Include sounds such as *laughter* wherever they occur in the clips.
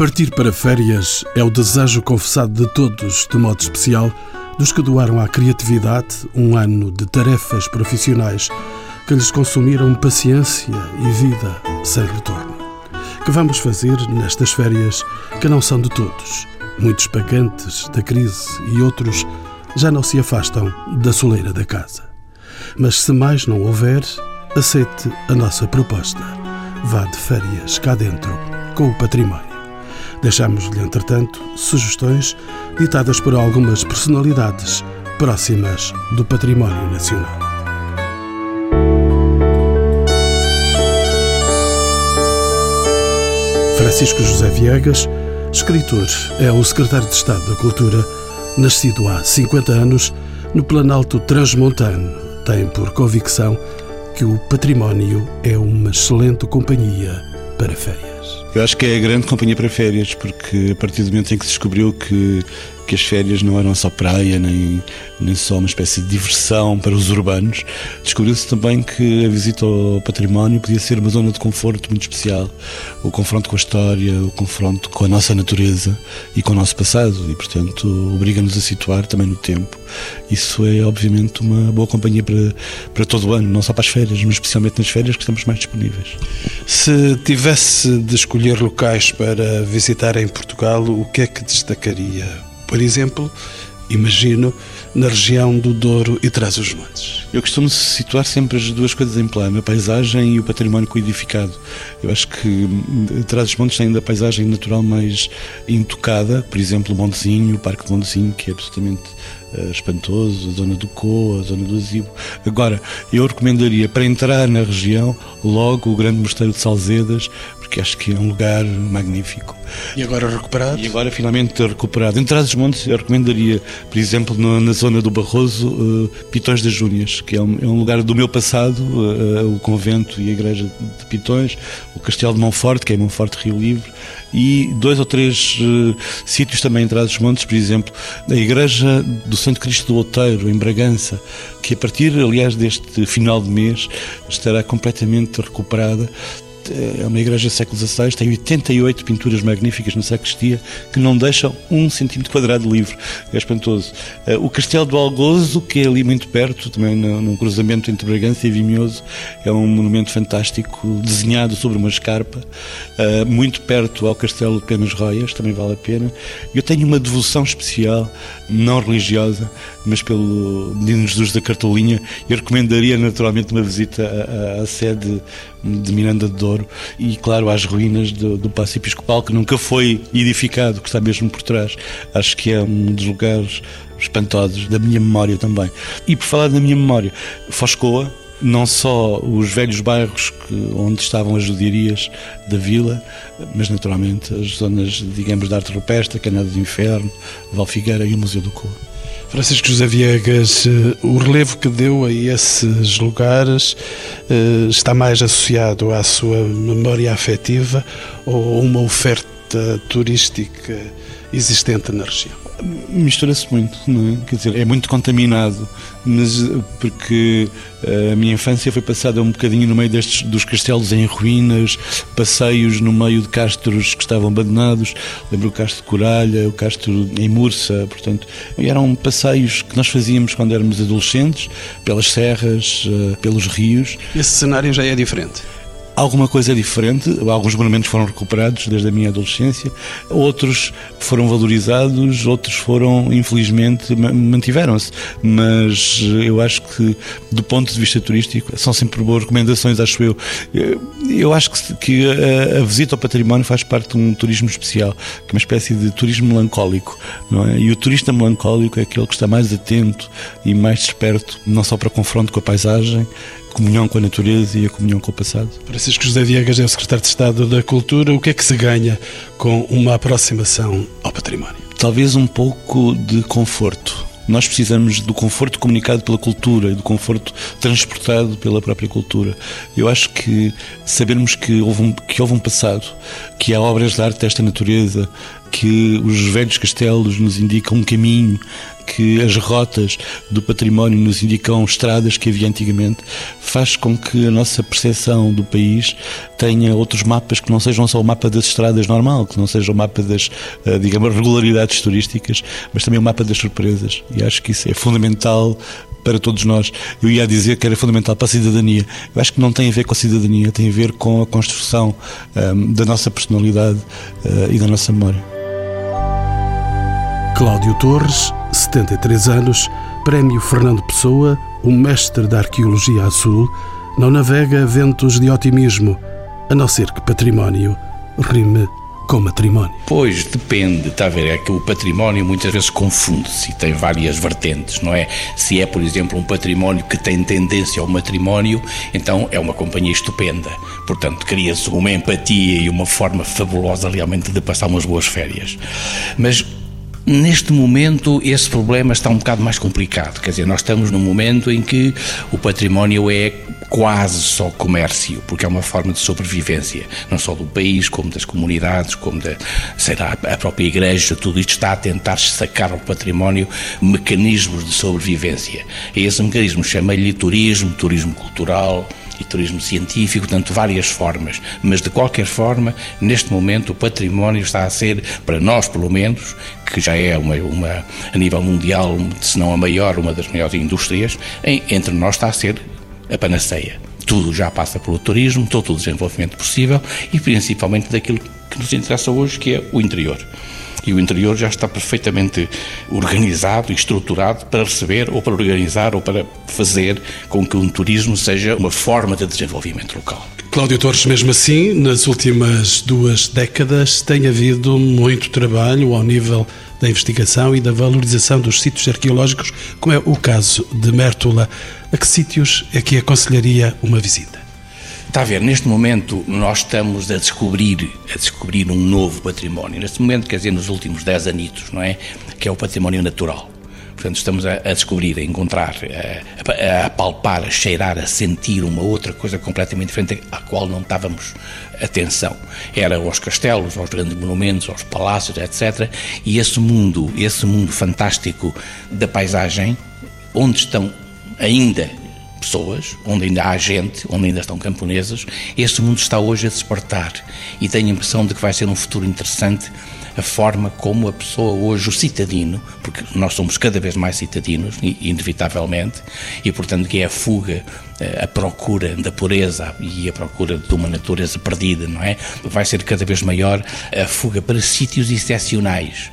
Partir para férias é o desejo confessado de todos, de modo especial, dos que doaram à criatividade um ano de tarefas profissionais que lhes consumiram paciência e vida sem retorno. Que vamos fazer nestas férias que não são de todos? Muitos pagantes da crise e outros já não se afastam da soleira da casa. Mas se mais não houver, aceite a nossa proposta. Vá de férias cá dentro com o património. Deixamos-lhe, entretanto, sugestões ditadas por algumas personalidades próximas do património nacional. Francisco José Viegas, escritor, é o secretário de Estado da Cultura, nascido há 50 anos no Planalto Transmontano. Tem por convicção que o património é uma excelente companhia para férias. Eu acho que é a grande companhia para férias, porque a partir do momento em que se descobriu que, que as férias não eram só praia, nem, nem só uma espécie de diversão para os urbanos, descobriu-se também que a visita ao património podia ser uma zona de conforto muito especial. O confronto com a história, o confronto com a nossa natureza e com o nosso passado, e portanto obriga-nos a situar também no tempo. Isso é obviamente uma boa companhia para, para todo o ano, não só para as férias, mas especialmente nas férias que estamos mais disponíveis. Se tivesse de escolher locais para visitar em Portugal, o que é que destacaria? Por exemplo, imagino, na região do Douro e Trás-os-Montes. Eu costumo situar sempre as duas coisas em plano, a paisagem e o património codificado. Eu acho que hum, Trás-os-Montes tem ainda a paisagem natural mais intocada, por exemplo, o Montezinho, o Parque de Montezinho, que é absolutamente uh, espantoso, a zona do Coa, a zona do Azibo. Agora, eu recomendaria para entrar na região logo o Grande Mosteiro de Salzedas, porque acho que é um lugar magnífico. E agora recuperado? E agora finalmente recuperado. Em Trás-os-Montes, eu recomendaria, por exemplo, no, na zona do Barroso, uh, Pitões das Júnias, que é um, é um, lugar do meu passado, uh, o convento e a igreja de Pitões, o Castelo de Monforte, que é Monforte Rio Livre, e dois ou três uh, sítios também em Trás-os-Montes, por exemplo, a igreja do Santo Cristo do Outeiro, em Bragança, que a partir, aliás, deste final de mês, estará completamente recuperada é uma igreja do século XVI, tem 88 pinturas magníficas na sacristia que não deixam um centímetro quadrado livre. É espantoso. Eh, o Castelo do Algozo, que é ali muito perto, também no, cruzamento entre Bragança e Vimioso, é um monumento fantástico desenhado sobre uma escarpa, eh, muito perto ao Castelo de Penas Roias, também vale a pena. Eu tenho uma devoção especial, não religiosa, mas pelo Menino Jesus da Cartolinha. Eu recomendaria naturalmente uma visita à, à sede de Miranda de Douro e, claro, às ruínas do, do Paço Episcopal, que nunca foi edificado, que está mesmo por trás. Acho que é um dos lugares espantosos da minha memória também. E por falar da minha memória, Foscoa, não só os velhos bairros que, onde estavam as judiarias da vila, mas naturalmente as zonas, digamos, de arte rupestre, Canada do Inferno, Valfigueira e o Museu do Coa. Francisco José Viegas, eh, o relevo que deu a esses lugares eh, está mais associado à sua memória afetiva ou a uma oferta turística existente na região? Mistura-se muito, não é? Quer dizer, é muito contaminado, mas porque a minha infância foi passada um bocadinho no meio destes dos castelos em ruínas, passeios no meio de castros que estavam abandonados. Lembro o castro de Coralha, o castro em Mursa, portanto, eram passeios que nós fazíamos quando éramos adolescentes, pelas serras, eh, pelos rios. Esse cenário já é diferente alguma coisa diferente. Alguns monumentos foram recuperados desde a minha adolescência, outros foram valorizados, outros foram, infelizmente, mantiveram-se. Mas eu acho que, do ponto de vista turístico, são sempre boas recomendações, acho eu. Eu acho que a visita ao património faz parte de um turismo especial, que é uma espécie de turismo melancólico, não é? E o turista melancólico é aquele que está mais atento e mais desperto, não só para confronto com a paisagem, comunhão com a natureza e a comunhão com o passado. Francisco José Viegas é o secretário de Estado da Cultura. O que é que se ganha com uma aproximação ao património? Talvez um pouco de conforto. Nós precisamos do conforto comunicado pela cultura e do conforto transportado pela própria cultura. Eu acho que sabermos que houve um, que houve um passado, que há obras de arte desta natureza que os velhos castelos nos indicam um caminho, que as rotas do património nos indicam estradas que havia antigamente, faz com que a nossa percepção do país tenha outros mapas que não sejam só o mapa das estradas normal, que não seja o mapa das, eh, digamos, regularidades turísticas, mas também o mapa das surpresas. E acho que isso é fundamental para todos nós. Eu ia dizer que era fundamental para a cidadania. Eu acho que não tem a ver com a cidadania, tem a ver com a construção um, ehm, da nossa personalidade uh, e da nossa memória. Cláudio Torres, 73 anos, Prémio Fernando Pessoa, um mestre da arqueologia azul, não navega ventos de otimismo, a não ser que património rime com matrimónio? Pois, depende, está a ver, é que o património muitas vezes confunde-se e tem várias vertentes, não é? Se é, por exemplo, um património que tem tendência ao matrimónio, então é uma companhia estupenda. Portanto, cria-se uma empatia e uma forma fabulosa realmente de passar umas boas férias. Mas Neste momento, esse problema está um bocado mais complicado. Quer dizer, nós estamos num momento em que o património é quase só comércio, porque é uma forma de sobrevivência, não só do país, como das comunidades, como da, sei lá, a própria igreja, tudo isto está a tentar sacar ao património mecanismos de sobrevivência. E esse mecanismo chama-lhe turismo, turismo cultural, e turismo científico, portanto, várias formas. Mas, de qualquer forma, neste momento, o património está a ser, para nós pelo menos, que já é uma, uma a nível mundial, se não a maior, uma das maiores indústrias, em, entre nós está a ser a panaceia. Tudo já passa pelo turismo, todo o desenvolvimento possível e principalmente daquilo que nos interessa hoje, que é o interior e o interior já está perfeitamente organizado e estruturado para receber ou para organizar ou para fazer com que um turismo seja uma forma de desenvolvimento local. Cláudio Torres, mesmo assim, nas últimas duas décadas tem havido muito trabalho ao nível da investigação e da valorização dos sítios arqueológicos, como é o caso de Mértola. A que sítios é que aconselharia uma visita? Está a ver, neste momento nós estamos a descobrir, a descobrir um novo património. Neste momento, quer dizer, nos últimos 10 anitos, não é? Que é o património natural. Portanto, estamos a, a descobrir, a encontrar, a, a, palpar, a cheirar, a sentir uma outra coisa completamente diferente à qual não estávamos atenção. Era aos castelos, aos grandes monumentos, aos palácios, etc. E esse mundo, esse mundo fantástico da paisagem, onde estão ainda pessoas, onde ainda há gente, onde ainda estão camponeses, este mundo está hoje a despertar e tenho a impressão de que vai ser um futuro interessante a forma como a pessoa hoje, o citadino, porque nós somos cada vez mais citadinos, inevitavelmente, e portanto que é a fuga, eh, a procura da pureza e a procura de uma natureza perdida, não é? Vai ser cada vez maior a fuga para sítios excepcionais,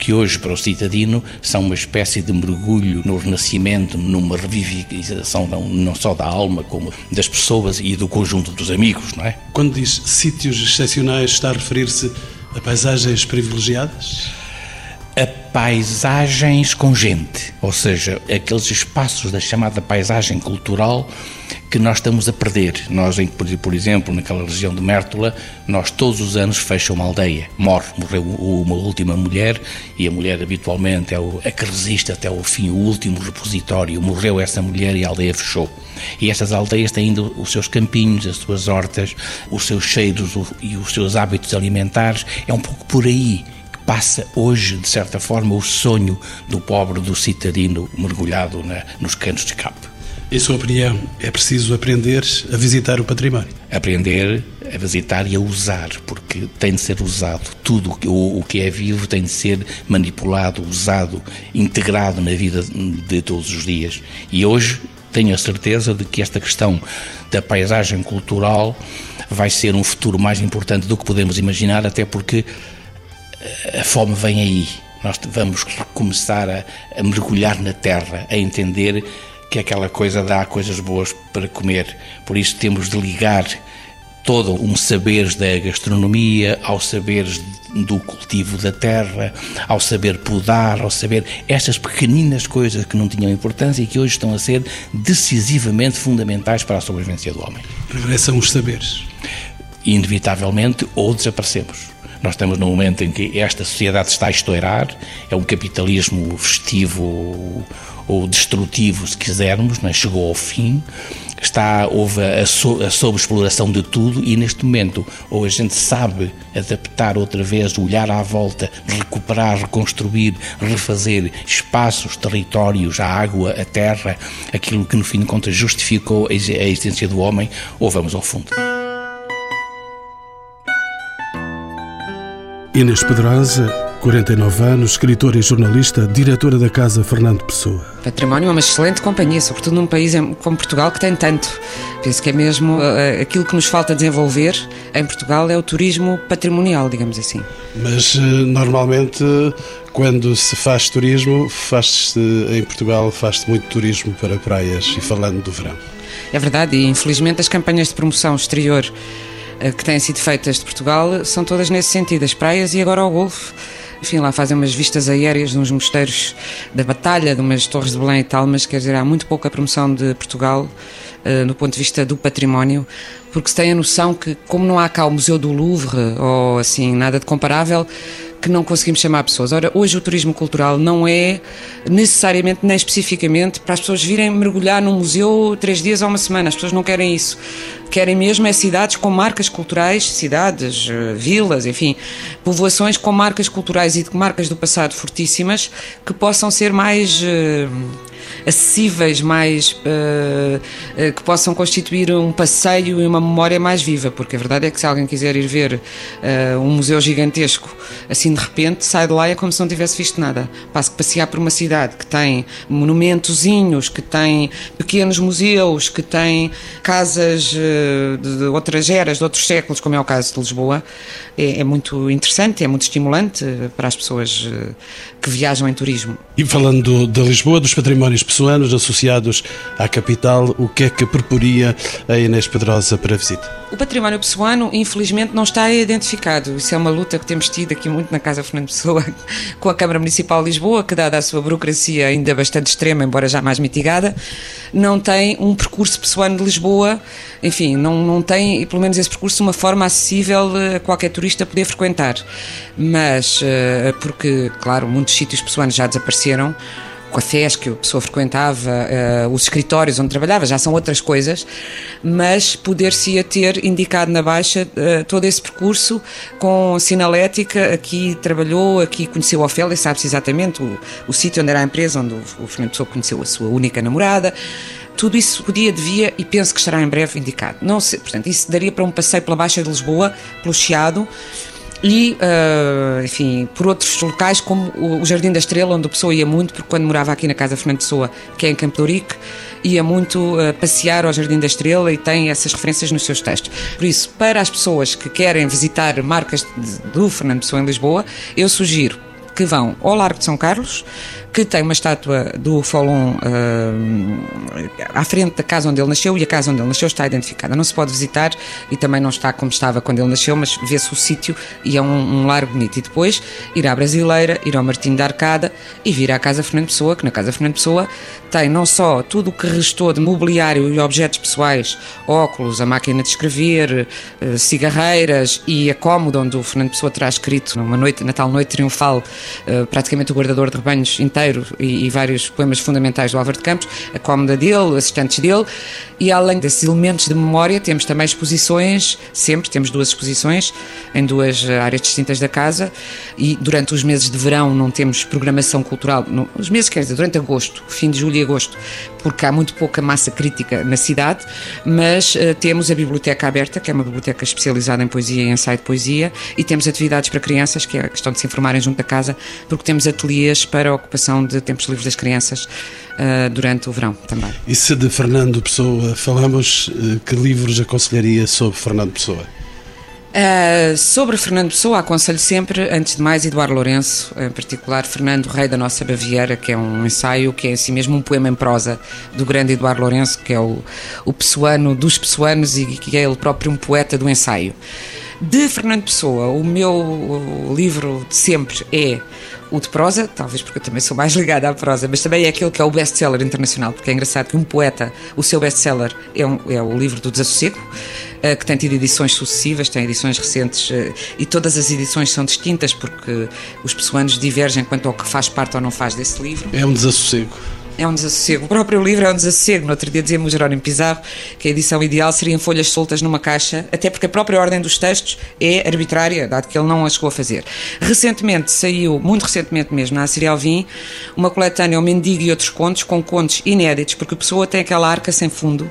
que hoje para o citadino são uma espécie de mergulho no renascimento, numa revivificação não só da alma, como das pessoas e do conjunto dos amigos, não é? Quando diz sítios excepcionais, está a referir-se a paisagens privilegiadas? A paisagens com gente, ou seja, aqueles espaços da chamada paisagem cultural que nós estamos a perder. Nós, por exemplo, naquela região de Mértola, nós todos os anos fecha uma aldeia, morre, morreu uma última mulher e a mulher habitualmente é a que resiste até o fim, o último repositório. Morreu essa mulher e a aldeia fechou. E estas aldeias têm ainda os seus campinhos, as suas hortas, os seus cheiros e os seus hábitos alimentares. É um pouco por aí passa hoje, de certa forma, o sonho do pobre, do citadino mergulhado na, nos canos de escape. Em sua opinião, é preciso aprender a visitar o património? Aprender a visitar e a usar, porque tem de ser usado. Tudo o, o que é vivo tem de ser manipulado, usado, integrado na vida de todos os dias. E hoje tenho a certeza de que esta questão da paisagem cultural vai ser um futuro mais importante do que podemos imaginar, até porque a fome vem aí. Nós vamos começar a, a mergulhar na terra, a entender que aquela coisa dá coisas boas para comer. Por isso temos de ligar todo um saberes da gastronomia, aos saberes do cultivo da terra, ao saber podar, ao saber estas pequeninas coisas que não tinham importância e que hoje estão a ser decisivamente fundamentais para a sobrevivência do homem. Regressam os saberes. Inevitavelmente, ou desaparecemos. Nós estamos num momento em que esta sociedade está a estourar, é um capitalismo festivo ou destrutivo, se quisermos, é? chegou ao fim. está, houve a, so, a sobreexploração de tudo e neste momento ou a gente sabe adaptar outra vez, olhar à volta, recuperar, reconstruir, refazer espaços, territórios, a água, a terra, aquilo que no fim de contas justificou a existência do homem, ou vamos ao fundo. Inês Pedrosa, 49 anos, escritora e jornalista, diretora da Casa Fernando Pessoa. Património é uma excelente companhia, sobretudo num país como Portugal que tem tanto. Penso que é mesmo uh, aquilo que nos falta desenvolver em Portugal é o turismo patrimonial, digamos assim. Mas uh, normalmente quando se faz turismo, faz-se em Portugal faz-se muito turismo para praias e falando do verão. É verdade, e infelizmente as campanhas de promoção exterior eh, que têm sido feitas de Portugal são todas nesse sentido, as praias e agora o Golfo. Enfim, lá fazem umas vistas aéreas de uns mosteiros da Batalha, de umas torres de Belém e tal, mas quer dizer, há muito pouca promoção de Portugal uh, no ponto de vista do património, porque se tem a noção que, como não há cá o Museu do Louvre ou assim, nada de comparável, que não conseguimos chamar pessoas. Ora, hoje o turismo cultural não é necessariamente nem especificamente para as pessoas virem mergulhar num museu três dias ou uma semana. As pessoas não querem isso. Querem mesmo é cidades com marcas culturais, cidades, eh, vilas, enfim, povoações com marcas culturais e marcas do passado fortíssimas que possam ser mais uh, acessíveis, mais uh, uh, que possam constituir um passeio e uma memória mais viva, porque a verdade é que se alguém quiser ir ver uh, um museu gigantesco assim de repente, sai de lá e é como se não tivesse visto nada. Passo que passear por uma cidade que tem monumentozinhos, que tem pequenos museus, que tem casas de outras eras, de outros séculos, como é o caso de Lisboa, é, é muito interessante, é muito estimulante para as pessoas que viajam em turismo. E falando de Lisboa, dos patrimónios pessoanos associados à capital, o que é que proporia a Inês Pedrosa para a visita? O património pessoano, infelizmente, não está identificado. Isso é uma luta que temos tido aqui muito na Casa Fernando Pessoa *laughs* com a Câmara Municipal de Lisboa, que, dada a sua burocracia ainda bastante extrema, embora já mais mitigada, não tem um percurso pessoano de Lisboa, enfim, não, não tem, pelo menos esse percurso, uma forma acessível a qualquer turista poder frequentar. Mas, eh, porque, claro, muitos sítios pessoanos já desapareceram, cafés que a pessoa frequentava, uh, os escritórios onde trabalhava, já são outras coisas, mas poder-se-ia ter indicado na Baixa todo esse percurso com sinalética, aqui trabalhou, aqui conheceu a Ofélia, sabe-se exatamente o, o sítio onde era a empresa, onde o, o Fernando Pessoa conheceu a sua única namorada, tudo isso podia, devia e penso que estará em breve indicado. Não sei, portanto, isso daria para um passeio pela Baixa de Lisboa, pelo Chiado, e, uh, enfim, por outros locais, como o Jardim da Estrela, onde a pessoa ia muito, porque quando morava aqui na Casa Fernando Pessoa, que é em Campo de ia muito uh, passear ao Jardim da Estrela e tem essas referências nos seus textos. Por isso, para as pessoas que querem visitar marcas de, do Fernando Pessoa em Lisboa, eu sugiro que vão ao Largo de São Carlos, que tem uma estátua do Folon uh, à frente da casa onde ele nasceu e a casa onde ele nasceu está identificada. Não se pode visitar e também não está como estava quando ele nasceu, mas vê-se o sítio e é um, um largo bonito. E depois ir à Brasileira, ir ao Martinho da Arcada e vir à Casa Fernando Pessoa, que na Casa Fernando Pessoa tem não só tudo o que restou de mobiliário e objetos pessoais, óculos, a máquina de escrever, uh, cigarreiras e a cómoda onde o Fernando Pessoa terá escrito numa noite, Natal Noite Triunfal, uh, praticamente o guardador de rebanhos inteiro inteiro e, e, vários poemas fundamentais do Álvaro de Campos, a cómoda dele, assistentes dele, e além desses elementos de memória, temos também exposições, sempre temos duas exposições em duas eh, áreas distintas da casa, e durante os meses de verão não temos programação cultural, no, os meses, quer dizer, durante agosto, fim de julho e agosto, porque há muito pouca massa crítica na cidade, mas uh, temos a biblioteca aberta, que é uma biblioteca especializada em poesia e ensaio de poesia, e temos atividades para crianças, que é a questão de se informarem junto da casa, porque temos ateliês para a de tempos livres das crianças uh, durante o verão também. E se de Fernando Pessoa falamos, uh, que livros aconselharia sobre Fernando Pessoa? Uh, sobre Fernando Pessoa, aconselho sempre, antes de mais, Eduardo Lourenço, em particular Fernando Rei da Nossa Baviera, que é um ensaio que é assim mesmo um poema em prosa do grande Eduardo Lourenço, que é o, o pessoano dos pessoanos e que é ele próprio um poeta do ensaio. De Fernando Pessoa, o meu livro de sempre é o de prosa, talvez porque eu também sou mais *laughs* ligada à prosa, mas também é aquele que é o best-seller internacional, porque é engraçado que um poeta, o seu best-seller é, um, é o livro do Desassossego, uh, que tem tido edições sucessivas, tem edições recentes, uh, e todas as edições são distintas, porque os pessoanos divergem quanto ao que faz parte ou não faz desse livro. É um desassossego. É um desassossego. O próprio livro é um desassossego. No outro dia dizia-me o Jerónimo Pizarro que a edição ideal seria em folhas soltas numa caixa, até porque a própria ordem dos textos é arbitrária, dado que ele não a chegou a fazer. Recentemente saiu, muito recentemente mesmo, na Serial Vim, uma coletânea, O Mendigo e outros contos, com contos inéditos, porque a pessoa tem aquela arca sem fundo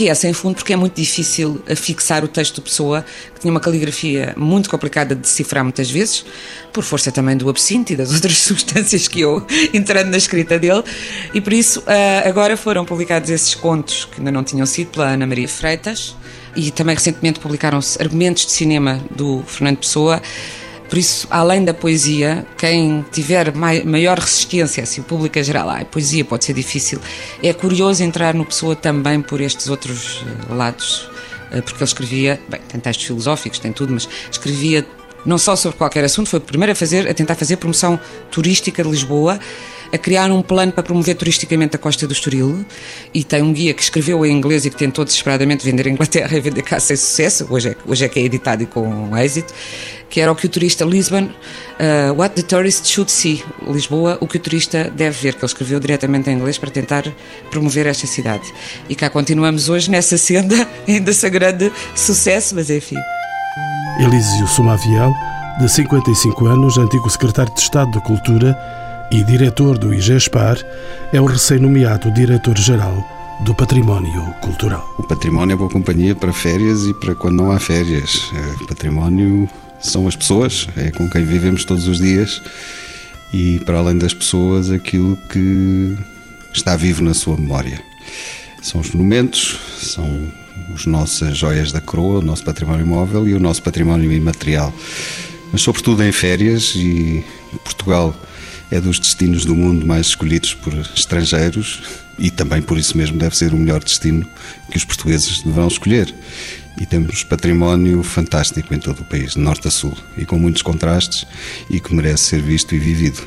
que é sem fundo porque é muito difícil fixar o texto de pessoa, que tinha uma caligrafia muito complicada de decifrar muitas vezes, por força também do absinto e das *laughs* outras substâncias que eu entrando na escrita dele, e por isso ah, agora foram publicados esses contos que ainda não tinham sido pela Ana Maria Freitas, e também recentemente publicaram-se argumentos de cinema do Fernando Pessoa, por isso, além da poesia, quem tiver maior resistência, se o público em geral, ah, a poesia pode ser difícil, é curioso entrar no Pessoa também por estes outros eh, lados, eh, porque ele escrevia, bem, tem textos filosóficos, tem tudo, mas escrevia não só sobre qualquer assunto, foi o primeiro a, fazer, a tentar fazer promoção turística de Lisboa a criar um plano para promover turisticamente a Costa do Estoril e tem um guia que escreveu em inglês e que tentou desesperadamente vender em Inglaterra e vender cá sem sucesso, hoje é, hoje é que é editado e com êxito, que era o que o turista Lisbon, uh, What the Tourist Should See, Lisboa, o que o turista deve ver, que ele escreveu diretamente em inglês para tentar promover esta cidade. E cá continuamos hoje nessa senda, *laughs* ainda sem grande sucesso, mas enfim. Elísio Sumaviel, de 55 anos, antigo secretário de Estado da Cultura, e diretor do IGESPAR, é o recém-nomeado diretor-geral do Património Cultural. O património é boa companhia para férias e para quando não há férias. O património são as pessoas, é com quem vivemos todos os dias e, para além das pessoas, aquilo que está vivo na sua memória. São os monumentos, são as nossas joias da coroa, o nosso património móvel e o nosso património imaterial. Mas, sobretudo, em férias, e Portugal é dos destinos do mundo mais escolhidos por estrangeiros e também por isso mesmo deve ser o melhor destino que os portugueses deverão escolher. E temos património fantástico em todo o país, de norte a sul, e com muitos contrastes e que merece ser visto e vivido.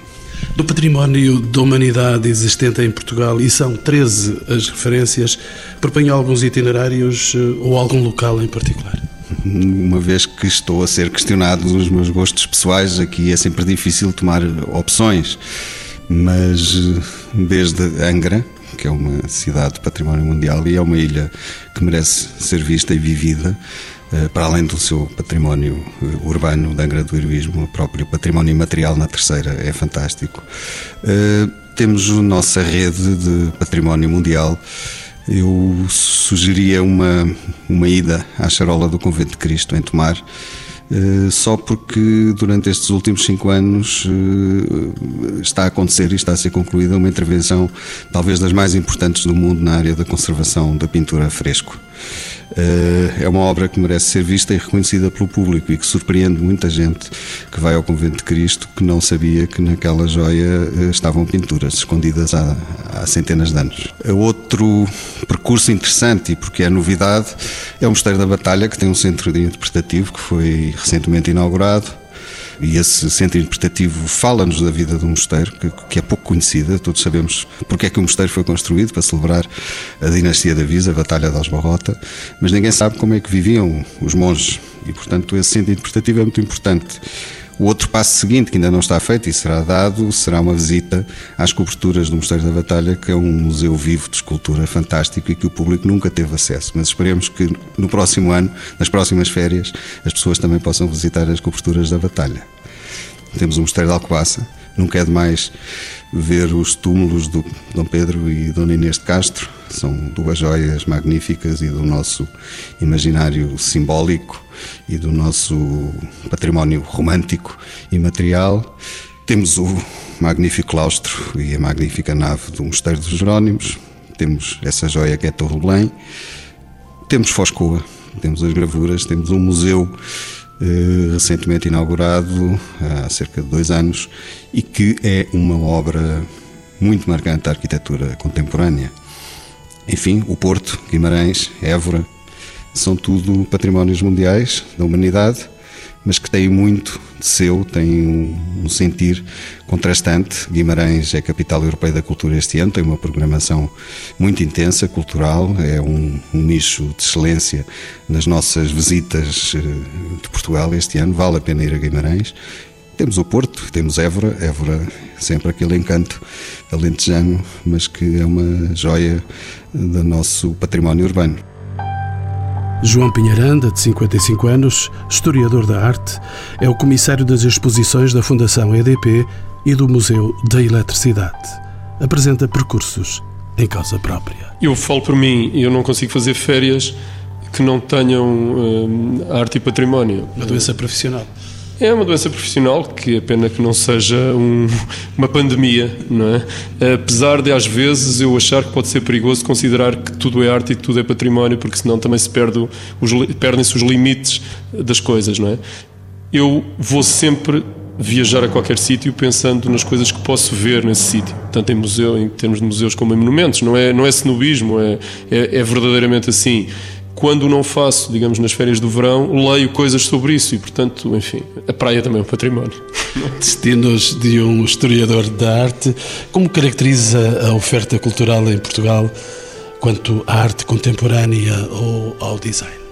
Do património da humanidade existente em Portugal, e são 13 as referências, propõe alguns itinerários eh, ou algum local em particular? *laughs* uma vez que estou a ser questionado dos meus gostos pessoais, aqui é sempre difícil tomar opções, mas desde Angra, que é uma cidade de património mundial e é uma ilha que merece ser vista e vivida, eh, para além do seu património eh, urbano de Angra do Heroísmo, o próprio património imaterial na terceira é fantástico. Eh, temos a nossa rede de património mundial eu sugeria uma, uma ida à charola do Convento de Cristo em Tomar, só porque durante estes últimos cinco anos eh, está a acontecer e está a ser concluída uma intervenção talvez das mais importantes do mundo na área da conservação da pintura fresco. Eh, é uma obra que merece ser vista e reconhecida pelo público e que surpreende muita gente que vai ao Convento de Cristo que não sabia que naquela joia eh, estavam pinturas escondidas há, há centenas de anos. Outro percurso interessante, e porque é novidade, é o Mosteiro da Batalha, que tem um centro interpretativo que foi recentemente inaugurado e esse centro interpretativo fala-nos da vida do mosteiro, que, que, é pouco conhecida. Todos sabemos porque é que o mosteiro foi construído para celebrar a dinastia da Visa, a Batalha de Osbarrota, mas ninguém sabe como é que viviam os monges. E, portanto, esse centro interpretativo é muito importante. O outro passo seguinte, que ainda não está feito e será dado, será uma visita às coberturas do Mosteiro da Batalha, que é um museu vivo de escultura fantástico e que o público nunca teve acesso. Mas esperemos que no próximo ano, nas próximas férias, as pessoas também possam visitar as coberturas da Batalha. Temos o Mosteiro de Alcobaça, nunca é demais ver os túmulos do Dom Pedro e Dona Inês de Castro, são duas joias magníficas e do nosso imaginário simbólico e do nosso património romântico e material. Temos o magnífico claustro e a magnífica nave do Mosteiro dos Jerónimos, temos essa joia que é Torre Belém, temos Foscoa, temos as gravuras, temos um museu eh, recentemente inaugurado há cerca de dois anos e que é uma obra muito marcante da arquitetura contemporânea. Enfim, o Porto, Guimarães, Évora, são tudo patrimónios mundiais da humanidade, mas que têm muito de seu, têm um, sentir contrastante. Guimarães é capital europeia da cultura este ano, tem uma programação muito intensa, cultural, é um, um nicho de excelência nas nossas visitas eh, de Portugal este ano, vale a pena ir a Guimarães. Temos o Porto, temos Évora, Évora sempre aquele encanto alentejano, mas que é uma joia do nosso património urbano. João Pinheiranda, de 55 anos, historiador da arte, é o comissário das exposições da Fundação EDP e do Museu da Eletricidade. Apresenta percursos em causa própria. Eu falo por mim, eu não consigo fazer férias que não tenham hum, arte e património. Uma doença profissional. É uma doença profissional que é pena que não seja um, uma pandemia, não é? Apesar de às vezes eu achar que pode ser perigoso considerar que tudo é arte e tudo é património, porque senão também se perde os, perdem-se os limites das coisas, não é? Eu vou sempre viajar a qualquer sítio pensando nas coisas que posso ver nesse sítio, tanto em museu, em termos de museus como em monumentos. Não é, não é snobismo, é, é, é verdadeiramente assim quando não faço, digamos, nas férias do verão, leio coisas sobre isso e, portanto, enfim, a praia também é um património. *laughs* Destinos de um historiador da arte, como caracteriza a oferta cultural em Portugal quanto à arte contemporânea ou ao design?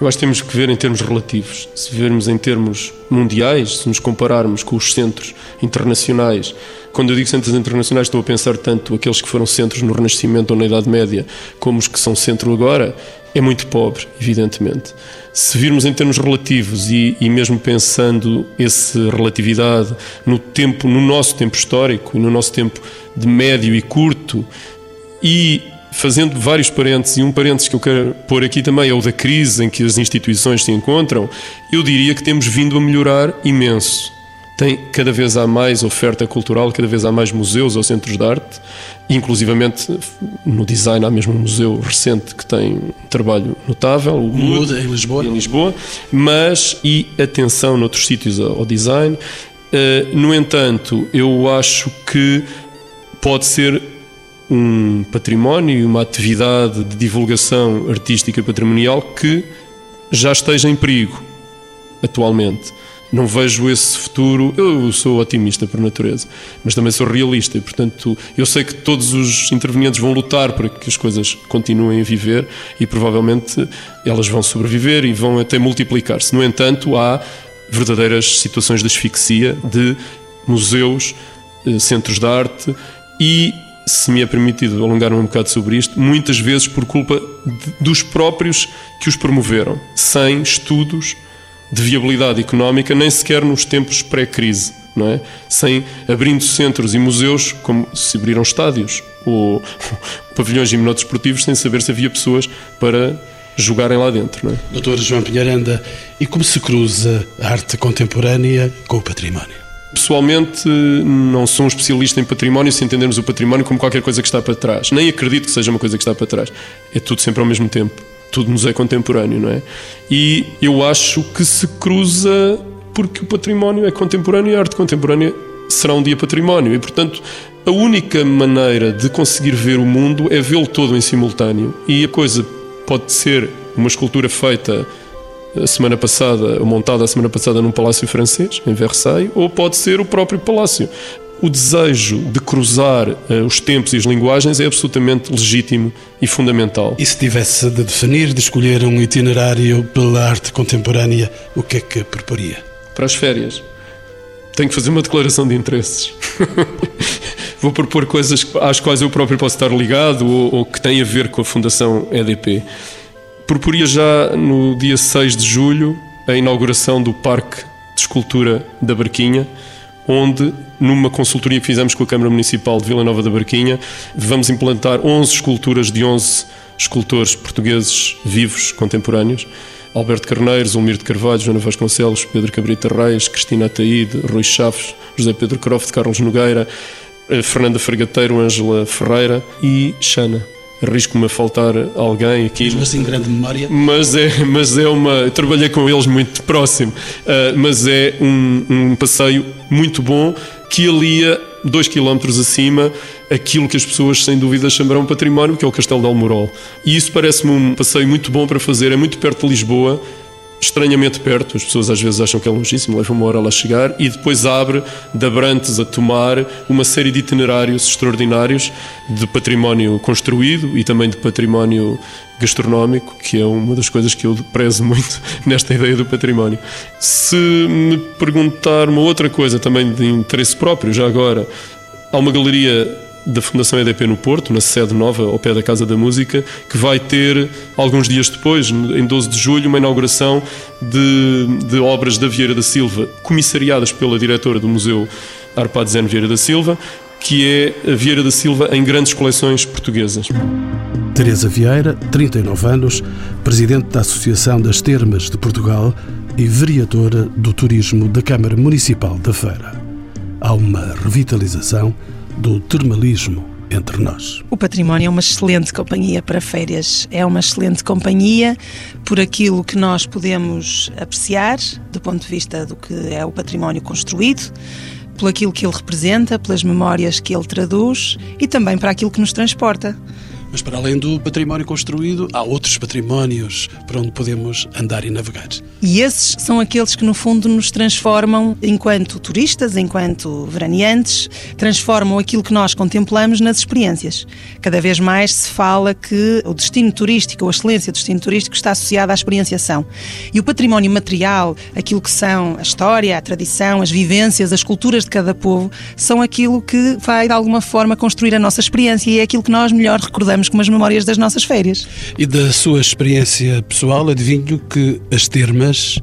Eu acho que temos que ver em termos relativos. Se vermos em termos mundiais, se nos compararmos com os centros internacionais, quando eu digo centros internacionais, estou a pensar tanto aqueles que foram centros no Renascimento ou na Idade Média, como os que são centro agora, é muito pobre, evidentemente. Se virmos em termos relativos e, e mesmo pensando essa relatividade no tempo, no nosso tempo histórico e no nosso tempo de médio e curto, e fazendo vários parênteses, e um parênteses que eu quero pôr aqui também é o da crise em que as instituições se encontram, eu diria que temos vindo a melhorar imenso. Tem cada vez há mais oferta cultural, cada vez há mais museus ou centros de arte, inclusivamente no design há mesmo um museu recente que tem um trabalho notável, o Muda em Lisboa. Em Lisboa, mas e atenção noutros sítios ao design. Uh, no entanto, eu acho que pode ser um património e uma atividade de divulgação artística patrimonial que já esteja em perigo atualmente. Não vejo esse futuro. Eu sou otimista por natureza, mas também sou realista e, portanto, eu sei que todos os intervenientes vão lutar para que as coisas continuem a viver e provavelmente elas vão sobreviver e vão até multiplicar-se. No entanto, há verdadeiras situações de asfixia de museus, eh, centros de arte e se me é permitido alongar um bocado sobre isto, muitas vezes por culpa de, dos próprios que os promoveram, sem estudos de viabilidade económica, nem sequer nos tempos pré-crise, não é? Sem abrindo centros e museus, como se abriram estádios ou *laughs* pavilhões esportivos, sem saber se havia pessoas para jogarem lá dentro, não é? Doutor João Pinheiranda, e como se cruza a arte contemporânea com o património? Pessoalmente, não sou um especialista em património se entendermos o património como qualquer coisa que está para trás. Nem acredito que seja uma coisa que está para trás. É tudo sempre ao mesmo tempo. Tudo nos é contemporâneo, não é? E eu acho que se cruza porque o património é contemporâneo e a arte contemporânea será um dia património. E, portanto, a única maneira de conseguir ver o mundo é vê-lo todo em simultâneo. E a coisa pode ser uma escultura feita semana passada, montada a semana passada num palácio francês, em Versailles, ou pode ser o próprio palácio. O desejo de cruzar uh, os tempos e as linguagens é absolutamente legítimo e fundamental. E se tivesse de definir, de escolher um itinerário pela arte contemporânea, o que é que proporia? Para as férias. Tenho que fazer uma declaração de interesses. *laughs* Vou propor coisas às quais eu próprio posso estar ligado ou, ou que têm a ver com a Fundação EDP proporia já no dia 6 de julho a inauguração do Parque de Escultura da Barquinha, onde, numa consultoria que fizemos com a Câmara Municipal de Vila Nova da Barquinha, vamos implantar 11 esculturas de 11 escultores portugueses vivos, contemporâneos. Alberto Carneiros, Ulmir de Carvalho, Joana Vasconcelos, Pedro Cabrita Reis, Cristina Ataíde, Rui Chaves, José Pedro Croft, Carlos Nogueira, eh, Fernanda Fergateiro, Ângela Ferreira e Xana arrisco-me a faltar alguém aqui. Mesmo assim, grande memória. Mas é, mas é uma. Trabalhei com eles muito próximo, uh, mas é um, um passeio muito bom que alia dois quilómetros acima aquilo que as pessoas sem dúvida chamarão património, que é o Castelo de Almorol. E isso parece-me um passeio muito bom para fazer, é muito perto de Lisboa, estranhamente perto, as pessoas às vezes acham que é longíssimo, leva uma hora lá chegar, e depois abre de Abrantes a Tomar uma série de itinerários extraordinários de património construído e também de património gastronómico, que é uma das coisas que eu prezo muito *laughs* nesta ideia do património. Se me perguntar uma outra coisa também de interesse próprio, já agora, há uma galeria da Fundação EDP no Porto, na sede nova, ao pé da Casa da Música, que vai ter, alguns dias depois, em 12 de julho, uma inauguração de, de obras da Vieira da Silva, comissariadas pela diretora do Museu Arpadzene Vieira da Silva, que é a Vieira da Silva em grandes coleções portuguesas. Teresa Vieira, 39 anos, presidente da Associação das Termas de Portugal e vereadora do Turismo da Câmara Municipal da Feira. Há uma revitalização do termalismo entre nós. O património é uma excelente companhia para férias. É uma excelente companhia por aquilo que nós podemos apreciar do ponto de vista do que é o património construído, por aquilo que ele representa, pelas memórias que ele traduz e também para aquilo que nos transporta. Mas para além do património construído, há outros patrimónios para onde podemos andar e navegar. E esses são aqueles que, no fundo, nos transformam enquanto turistas, enquanto veraneantes, transformam aquilo que nós contemplamos nas experiências. Cada vez mais se fala que o destino turístico, ou a excelência do destino turístico, está associada à experienciação. E o património material, aquilo que são a história, a tradição, as vivências, as culturas de cada povo, são aquilo que vai, de alguma forma, construir a nossa experiência e é aquilo que nós melhor recordamos ficamos com as memórias das nossas férias. E da sua experiência pessoal, adivinho que as termas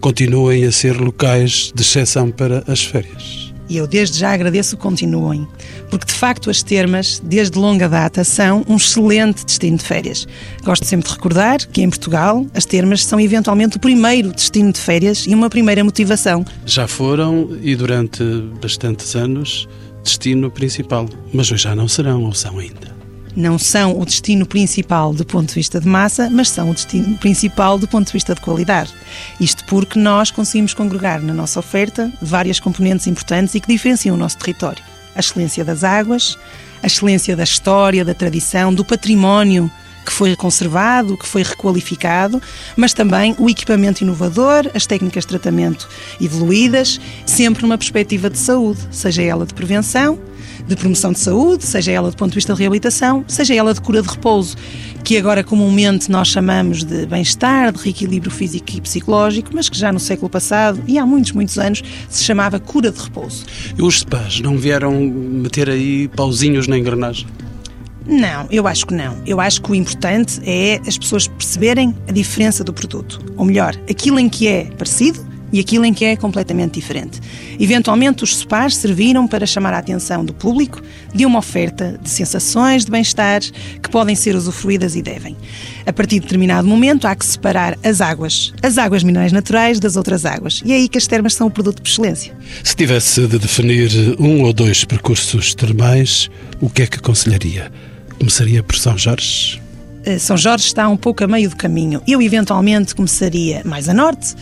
continuem a ser locais de exceção para as férias. E eu desde já agradeço que continuem, porque de facto as termas, desde longa data, são um excelente destino de férias. Gosto sempre de recordar que em Portugal as termas são eventualmente o primeiro destino de férias e uma primeira motivação. Já foram e durante bastantes anos destino principal, mas hoje já não serão ou são ainda não são o destino principal do ponto de vista de massa, mas são o destino principal do ponto de vista de qualidade. Isto porque nós conseguimos congregar na nossa oferta várias componentes importantes e que diferenciam o nosso território. A excelência das águas, a excelência da história, da tradição, do património que foi conservado, que foi requalificado, mas também o equipamento inovador, as técnicas de tratamento evoluídas, sempre numa perspectiva de saúde, seja ela de prevenção de promoção de saúde, seja ela do ponto de vista de reabilitação, seja ela de cura de repouso, que agora comumente nós chamamos de bem-estar, de reequilíbrio físico e psicológico, mas que já no século passado e há muitos, muitos anos se chamava cura de repouso. E os spas não vieram meter aí pauzinhos na engrenagem? Não, eu acho que não. Eu acho que o importante é as pessoas perceberem a diferença do produto. Ou melhor, aquilo em que é parecido e aquilo em que é completamente diferente. Eventualmente, os spas serviram para chamar a atenção do público de uma oferta de sensações de bem-estar que podem ser usufruídas e devem. A partir de determinado momento, há que separar as águas, as águas minerais naturais das outras águas. E é aí que as termas são o produto por excelência. Se tivesse de definir um ou dois percursos termais, o que é que aconselharia? Começaria por São Jorge? Eh, São Jorge está um pouco a meio do caminho. Eu, eventualmente, começaria mais a norte,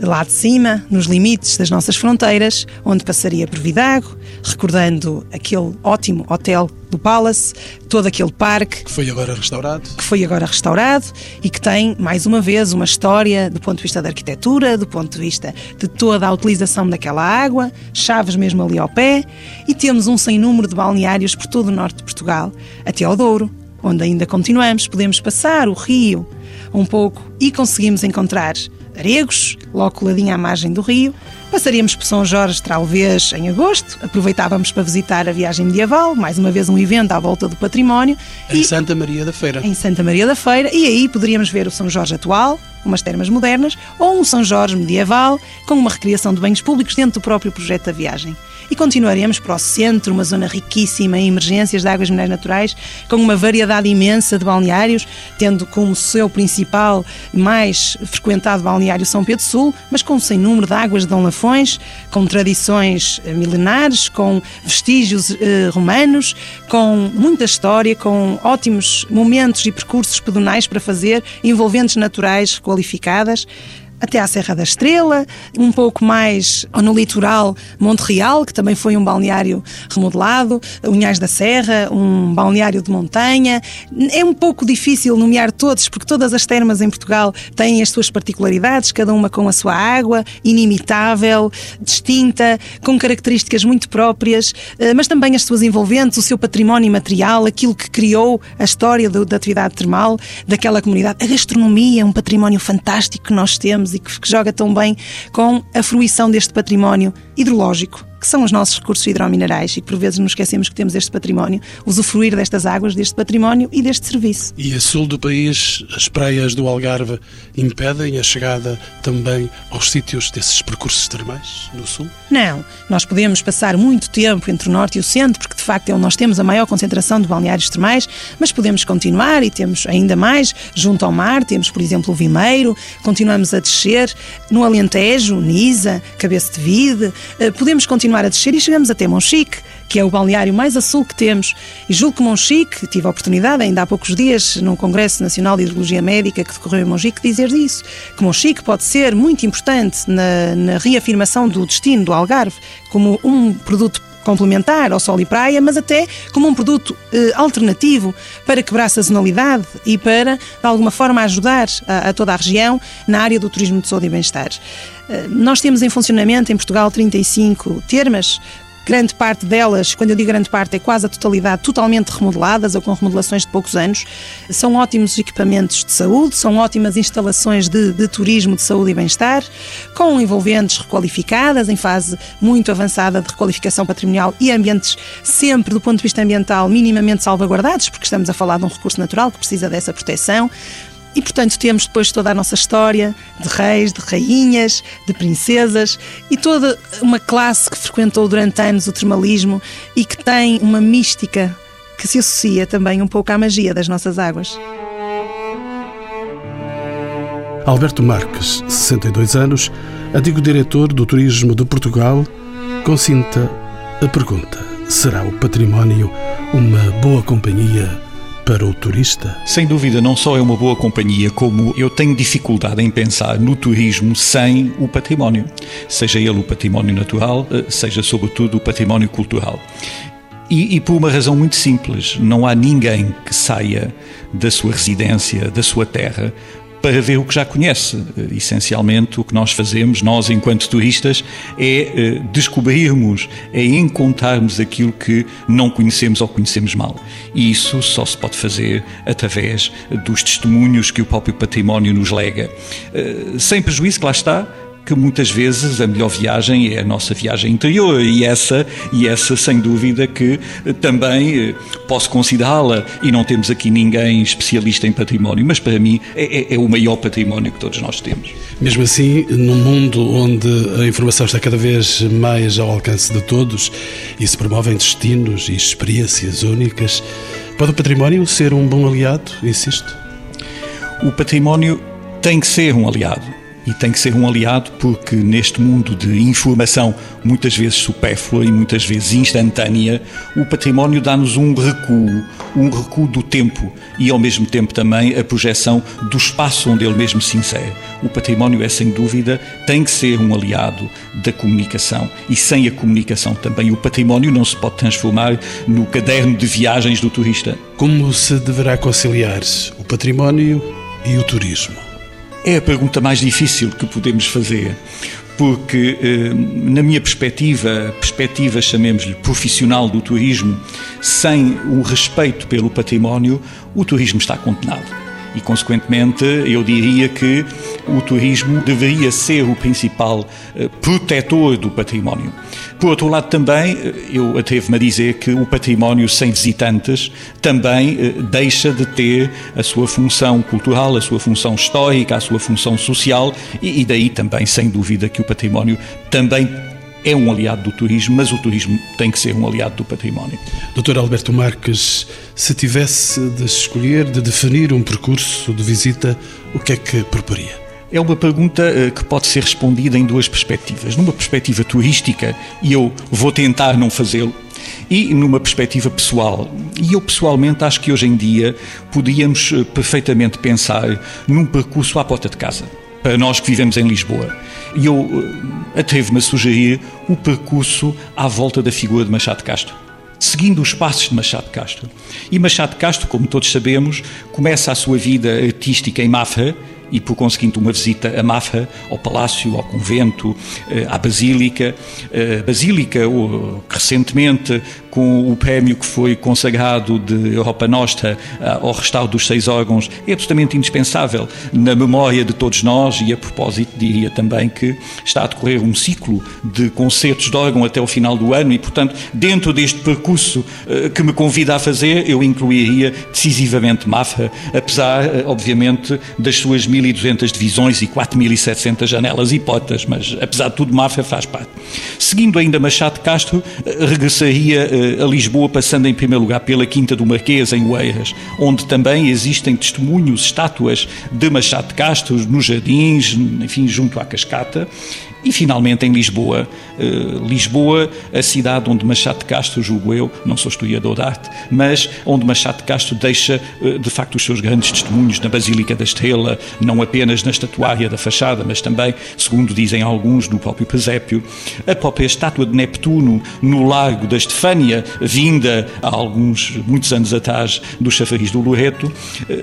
lá de cima, nos limites das nossas fronteiras, onde passaria por Vidago, recordando aquele ótimo hotel do Palace, todo aquele parque. Que foi agora restaurado. Que foi agora restaurado e que tem, mais uma vez, uma história do ponto de vista da arquitetura, do ponto de vista de toda a utilização daquela água, chaves mesmo ali ao pé, e temos um sem número de balneários por todo o norte de Portugal, até ao Douro, onde ainda continuamos, podemos passar o rio um pouco e conseguimos encontrar Aregos, logo coladinha à margem do rio. Passaríamos por São Jorge, talvez em agosto. Aproveitávamos para visitar a viagem medieval, mais uma vez um evento à volta do património. Em e... Santa Maria da Feira. Em Santa Maria da Feira. E aí poderíamos ver o São Jorge atual, umas termas modernas, ou um São Jorge medieval, com uma recriação de banhos públicos dentro do próprio projeto da viagem e continuaremos para o centro, uma zona riquíssima em emergências de águas minerais naturais, com uma variedade imensa de balneários, tendo como seu principal e mais frequentado balneário São Pedro Sul, mas com um sem número de águas de Dom Lafões, com tradições eh, milenares, com vestígios eh, romanos, com muita história, com ótimos momentos e percursos pedonais para fazer, envolventes naturais requalificadas até à Serra da Estrela, um pouco mais no litoral Monte Real, que também foi um balneário remodelado, Unhais da Serra, um balneário de montanha. É um pouco difícil nomear todos, porque todas as termas em Portugal têm as suas particularidades, cada uma com a sua água, inimitável, distinta, com características muito próprias, eh, mas também as suas envolventes, o seu património material, aquilo que criou a história da atividade termal daquela comunidade. A gastronomia, um património fantástico que nós temos e que, que joga tão bem com a fruição deste património hidrológico que são os nossos recursos hidrominerais e que por vezes nos esquecemos que temos este património, usufruir destas águas, deste património e deste serviço. E a sul do país, as praias do Algarve impedem a chegada também aos sítios desses percursos termais no sul? Não, nós podemos passar muito tempo entre o norte e o centro, porque de facto é onde nós temos a maior concentração de balneários termais, mas podemos continuar e temos ainda mais junto ao mar, temos por exemplo o Vimeiro, continuamos a descer no Alentejo, Nisa, Cabeça de Vide, podemos continuar a descer e chegamos até Monchique, que é o balneário mais a sul que temos. E julgo que Monchique, tive a oportunidade ainda há poucos dias, num Congresso Nacional de Hidrologia Médica que decorreu em Monchique, dizer isso, que Monchique pode ser muito importante na, na reafirmação do destino do Algarve como um produto complementar ao sol e praia, mas até como um produto eh, alternativo para quebrar sazonalidade e para, de alguma forma, ajudar a, a toda a região na área do turismo de saúde e bem-estar. Eh, nós temos em funcionamento em Portugal 35 termas grande parte delas, quando eu digo grande parte, é quase a totalidade, totalmente remodeladas ou com remodelações de poucos anos. São ótimos equipamentos de saúde, são ótimas instalações de, de turismo de saúde e bem-estar, com envolventes requalificadas, em fase muito avançada de requalificação patrimonial e ambientes sempre, do ponto de vista ambiental, minimamente salvaguardados, porque estamos a falar de um recurso natural que precisa dessa proteção. E, portanto, temos depois toda a nossa história de reis, de rainhas, de princesas e toda uma classe que frequentou durante anos o termalismo e que tem uma mística que se associa também um pouco à magia das nossas águas. Alberto Marques, 62 anos, antigo diretor do Turismo de Portugal, consinta a pergunta: será o património uma boa companhia para o turista? Sem dúvida, não só é uma boa companhia, como eu tenho dificuldade em pensar no turismo sem o património, seja ele o património natural, eh, seja sobretudo o património cultural. E, e, por uma razão muito simples: não há ninguém que saia da sua residência, da sua terra, para ver o que já conhece. Eh, essencialmente, o que nós fazemos, nós enquanto turistas, é eh, descobrirmos, é encontrarmos aquilo que não conhecemos ou conhecemos mal. E isso só se pode fazer através dos testemunhos que o próprio património nos lega. Eh, sem prejuízo, que lá está, que muitas vezes a melhor viagem é a nossa viagem interior e essa, e essa sem dúvida que eh, também eh, posso considerá-la e não temos aqui ninguém especialista em património, mas para mim é, é, é o maior património que todos nós temos. Mesmo assim, num mundo onde a informação está cada vez mais ao alcance de todos e se promovem destinos e experiências únicas, pode o património ser um bom aliado? Insisto. O património tem que ser um aliado e tem que ser um aliado porque neste mundo de informação muitas vezes supérflua e muitas vezes instantânea, o património dá-nos um recuo, um recuo do tempo e ao mesmo tempo também a projeção do espaço onde ele mesmo se insere. O património é sem dúvida, tem que ser um aliado da comunicação e sem a comunicação também o património não se pode transformar no caderno de viagens do turista. Como se deverá conciliar o património e o turismo? É a pergunta mais difícil que podemos fazer, porque, eh, na minha perspectiva, perspectiva, chamemos-lhe profissional do turismo, sem o respeito pelo património, o turismo está condenado e, consequentemente, eu diria que o turismo deveria ser o principal eh, protetor do património. Por outro lado, também, eh, eu atrevo-me a dizer que o património sem visitantes também eh, deixa de ter a sua função cultural, a sua função histórica, a sua função social e, daí também, sem dúvida, que o património também é um aliado do turismo, mas o turismo tem que ser um aliado do património. Doutor Alberto Marques, se tivesse de escolher, de definir um percurso de visita, o que é que proporia? É uma pergunta eh, que pode ser respondida em duas perspectivas. Numa perspectiva turística, e eu vou tentar não fazê-lo, e numa perspectiva pessoal. E eu pessoalmente acho que hoje em dia podíamos eh, perfeitamente pensar num percurso à porta de casa para nós que vivemos em Lisboa. E eu eh, atrevo-me a sugerir o percurso à volta da figura de Machado Castro seguindo os passos de Machado Castro. E Machado Castro, como todos sabemos, começa a sua vida artística em Mafra, e, por conseguinte, uma visita a Mafra, ao palácio, ao convento, eh, à Basílica. A Basílica, recentemente, com o prémio que foi consagrado de Europa Nostra eh, ao restauro dos seis órgãos, é absolutamente indispensável na memória de todos nós e, a propósito, diria também que está a decorrer um ciclo de concertos de órgão até o final do ano e, portanto, dentro deste percurso eh, que me convida a fazer, eu incluiria decisivamente Mafra, apesar, obviamente, das suas 1.200 divisões e 4.700 janelas e portas, mas apesar de tudo, Mafra faz parte. Seguindo ainda Machado Castro, eh, regressaria eh, a Lisboa, passando em primeiro lugar pela Quinta do Marquês, em Oeiras, onde também existem testemunhos, estátuas de Machado Castro nos jardins, enfim, junto à cascata. E finalmente em Lisboa, uh, Lisboa, a cidade onde Machado de Castro, julgo eu, não sou historiador de arte, mas onde Machado de Castro deixa de facto os seus grandes testemunhos na Basílica da Estrela, não apenas na estatuária da fachada, mas também, segundo dizem alguns, no próprio presépio, a própria estátua de Neptuno no Largo da Estefânia, vinda há alguns, muitos anos atrás do chafariz do Loreto, uh,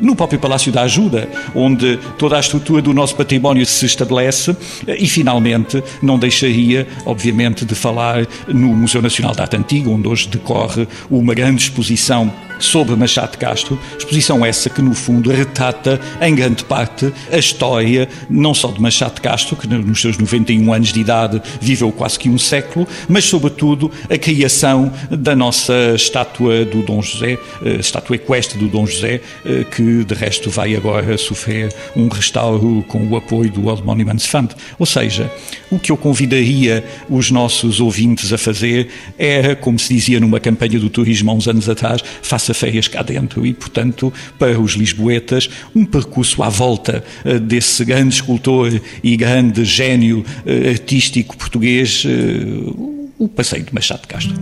no próprio Palácio da Ajuda, onde toda a estrutura do nosso património se estabelece, e finalmente não deixaria, obviamente, de falar no Museu Nacional da Arte Antiga, onde hoje decorre uma grande exposição sobre Machado de Castro, exposição essa que no fundo retrata em grande parte a história não só de Machado de Castro, que nos seus 91 anos de idade viveu quase que um século, mas sobretudo a criação da nossa estátua do Dom José, a estátua equestre do Dom José, eh, que de resto vai agora sofrer um restauro com o apoio do World Monuments Fund. Ou seja, o que eu convidaria os nossos ouvintes a fazer era, como se dizia numa campanha do turismo há uns anos atrás, faça férias cá dentro e, portanto, para os lisboetas, um percurso à volta uh, desse grande escultor e grande gênio uh, artístico português, uh, o passeio de Machado de Castro.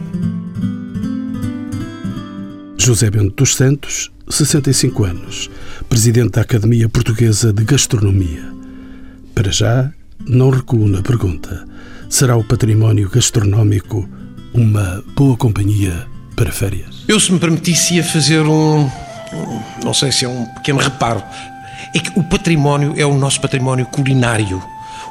José Bento dos Santos, 65 anos, presidente da Academia Portuguesa de Gastronomia. Para já, não recuo na pergunta: será o património gastronómico uma boa companhia para férias? Eu, se me permitisse, ia fazer um. Não sei se é um pequeno reparo. É que o património é o nosso património culinário.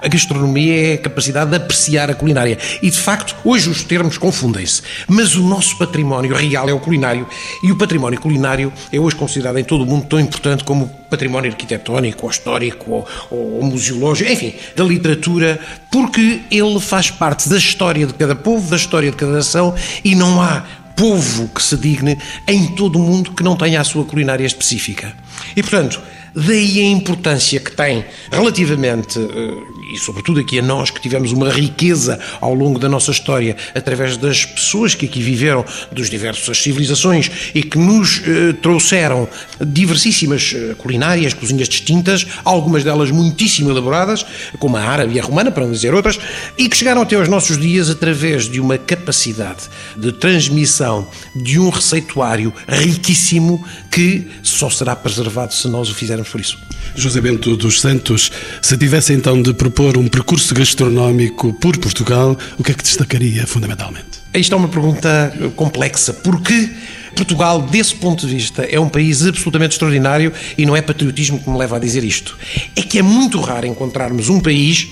A gastronomia é a capacidade de apreciar a culinária. E, de facto, hoje os termos confundem-se. Mas o nosso património real é o culinário. E o património culinário é hoje considerado em todo o mundo tão importante como o património arquitetónico, ou histórico, ou, ou museológico, enfim, da literatura, porque ele faz parte da história de cada povo, da história de cada nação, e não há povo que se digne em todo o mundo que não tenha a sua culinária específica. E, portanto, daí a importância que tem relativamente eh, e sobretudo aqui a nós que tivemos uma riqueza ao longo da nossa história através das pessoas que aqui viveram, dos diversas civilizações e que nos eh, trouxeram diversíssimas eh, culinárias, cozinhas distintas, algumas delas muitíssimo elaboradas, como a árabe e a romana, para não dizer outras, e que chegaram até aos nossos dias através de uma capacidade de transmissão de um receituário riquíssimo que só será preservado se nós o fizermos por isso. José Bento dos Santos, se tivesse então de propor um percurso gastronómico por Portugal, o que é que destacaria fundamentalmente? Isto é uma pergunta complexa, porque Portugal, desse ponto de vista, é um país absolutamente extraordinário e não é patriotismo que me leva a dizer isto. É que é muito raro encontrarmos um país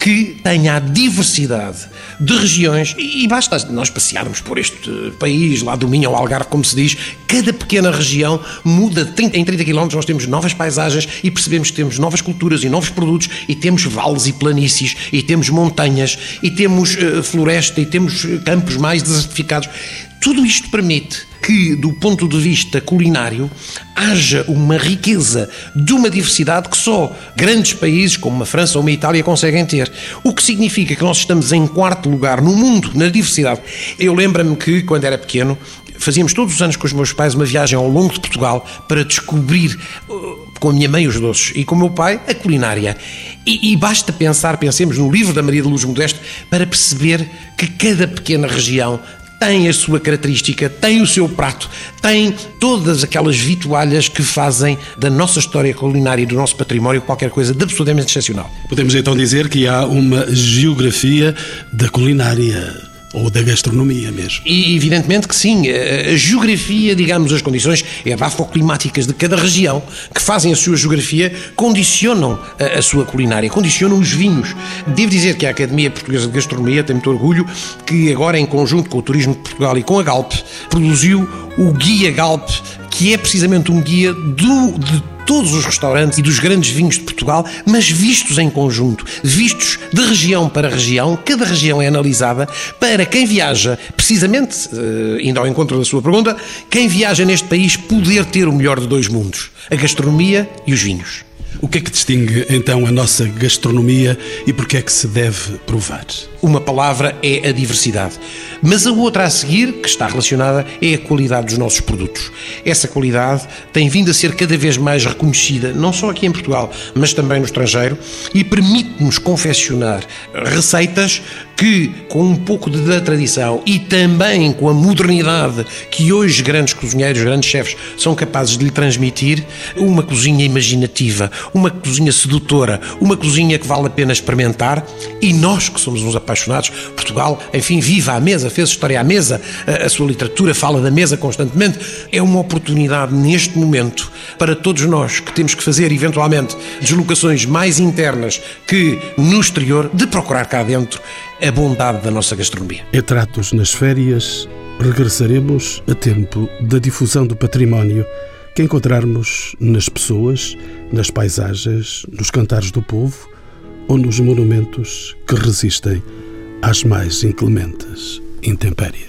que tenha a diversidade de regiões, e basta nós passearmos por este país, lá do Minho ao Algarve, como se diz, cada pequena região muda, 30, em 30 km nós temos novas paisagens e percebemos que temos novas culturas e novos produtos, e temos vales e planícies, e temos montanhas, e temos uh, floresta, e temos campos mais desertificados. Tudo isto permite que, do ponto de vista culinário, haja uma riqueza de uma diversidade que só grandes países como uma França ou uma Itália conseguem ter. O que significa que nós estamos em quarto lugar no mundo na diversidade. Eu lembro-me que, quando era pequeno, fazíamos todos os anos com os meus pais uma viagem ao longo de Portugal para descobrir uh, com a minha mãe os doces e com o meu pai a culinária. E, e, basta pensar, pensemos no livro da Maria de Luz Modesto, para perceber que cada pequena região tem a sua característica, tem o seu prato, tem todas aquelas vitualhas que fazem da nossa história culinária e do nosso património qualquer coisa de absolutamente excepcional. Podemos então dizer que há uma geografia da culinária ou da gastronomia mesmo. E evidentemente que sim, a geografia, digamos, as condições edafoclimáticas de cada região que fazem a sua geografia condicionam a, a, sua culinária, condicionam os vinhos. Devo dizer que a Academia Portuguesa de Gastronomia tem muito orgulho que agora em conjunto com o Turismo de Portugal e com a Galp produziu o Guia Galp, que é precisamente um guia do, de todos os restaurantes e dos grandes vinhos de Portugal, mas vistos em conjunto, vistos de região para região, cada região é analisada para quem viaja, precisamente, eh, indo ao encontro da sua pergunta, quem viaja neste país poder ter o melhor de dois mundos, a gastronomia e os vinhos. O que é que distingue então a nossa gastronomia e por que é que se deve provar? Uma palavra é a diversidade, mas a outra a seguir, que está relacionada, é a qualidade dos nossos produtos. Essa qualidade tem vindo a ser cada vez mais reconhecida, não só aqui em Portugal, mas também no estrangeiro, e permite-nos confeccionar receitas que, com um pouco da tradição e também com a modernidade que hoje grandes cozinheiros, grandes chefes são capazes de lhe transmitir, uma cozinha imaginativa, uma cozinha sedutora, uma cozinha que vale a pena experimentar e nós que somos uns apaixonados, Portugal, enfim, viva à mesa, fez história à mesa, a, a sua literatura fala da mesa constantemente, é uma oportunidade neste momento para todos nós que temos que fazer eventualmente deslocações mais internas que no exterior, de procurar cá dentro a bondade da nossa gastronomia. É tratos nas férias, regressaremos a tempo da difusão do património que encontrarmos nas pessoas, nas paisagens, nos cantares do povo ou nos monumentos que resistem às mais inclementes intempéries.